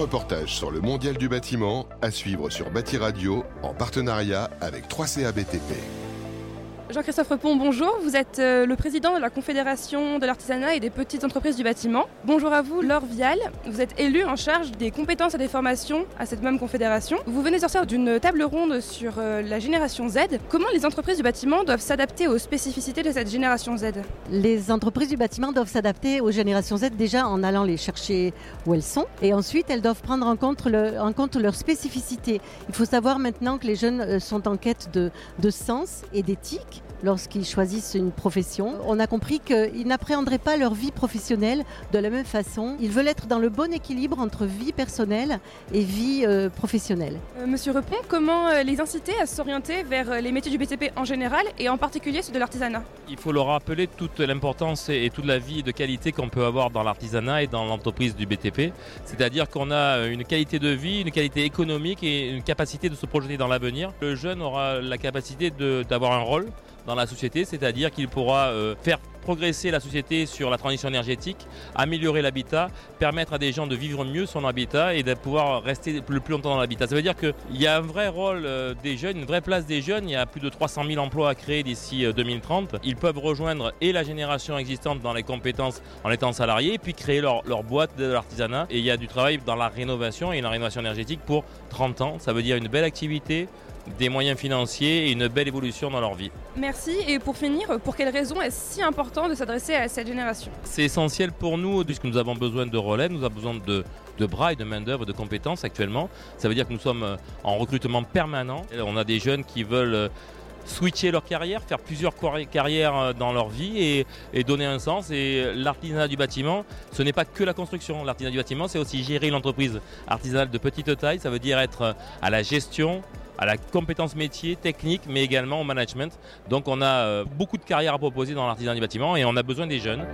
reportage sur le mondial du bâtiment à suivre sur Bâti Radio en partenariat avec 3CA BTP. Jean-Christophe Repon, bonjour. Vous êtes euh, le président de la Confédération de l'artisanat et des petites entreprises du bâtiment. Bonjour à vous, Laure Vial. Vous êtes élu en charge des compétences et des formations à cette même confédération. Vous venez sortir d'une table ronde sur euh, la génération Z. Comment les entreprises du bâtiment doivent s'adapter aux spécificités de cette génération Z? Les entreprises du bâtiment doivent s'adapter aux générations Z déjà en allant les chercher où elles sont. Et ensuite, elles doivent prendre en compte, leurs spécificités. Il faut savoir maintenant que les jeunes euh, sont en quête de sens et d'éthique lorsqu'ils choisissent une profession. On a compris qu'ils n'appréhenderaient pas leur vie professionnelle de la même façon. Ils veulent être dans le bon équilibre entre vie personnelle et vie euh, professionnelle. Euh, Monsieur Repon, comment euh, les inciter à s'orienter vers les métiers du BTP en général et en particulier ceux de l'artisanat? Il faut leur rappeler toute l'importance et toute la vie de qualité qu'on peut avoir dans l'artisanat et dans l'entreprise du BTP. C'est-à-dire qu'on a une qualité de vie, une qualité économique et une capacité de se projeter dans l'avenir. Le jeune aura la capacité d'avoir un rôle dans la société, c'est-à-dire qu'il pourra euh, faire progresser la société sur la transition énergétique, améliorer l'habitat, permettre à des gens de vivre mieux son habitat et de pouvoir rester le plus longtemps dans l'habitat. Ça veut dire qu'il y a un vrai rôle euh, des jeunes, une vraie place des jeunes. Il y a plus de 300 000 emplois à créer d'ici euh, 2030. Ils peuvent rejoindre et la génération existante dans les compétences en étant salariés, et puis créer leur, leur boîte de l'artisanat. Et il y a du travail dans la rénovation et la rénovation énergétique pour 30 ans. Ça veut dire une belle activité, des moyens financiers et une belle évolution dans leur vie. Merci. Et pour finir, pour quelles raisons est-ce si important de s'adresser à cette génération? C'est essentiel pour nous, puisque nous avons besoin de relais, nous avons besoin de, de bras et de main-d'œuvre, de compétences actuellement. Ça veut dire que nous sommes euh, en recrutement permanent. On a des jeunes qui veulent euh, switcher leur carrière, faire plusieurs carrières euh, dans leur vie et, et donner un sens. Et l'artisanat du bâtiment, ce n'est pas que la construction. L'artisanat du bâtiment, c'est aussi gérer une entreprise artisanale de petite taille. Ça veut dire être à la gestion, à la compétence métier, technique, mais également au management. Donc on a euh, beaucoup de carrières à proposer dans l'artisanat du bâtiment et on a besoin des jeunes.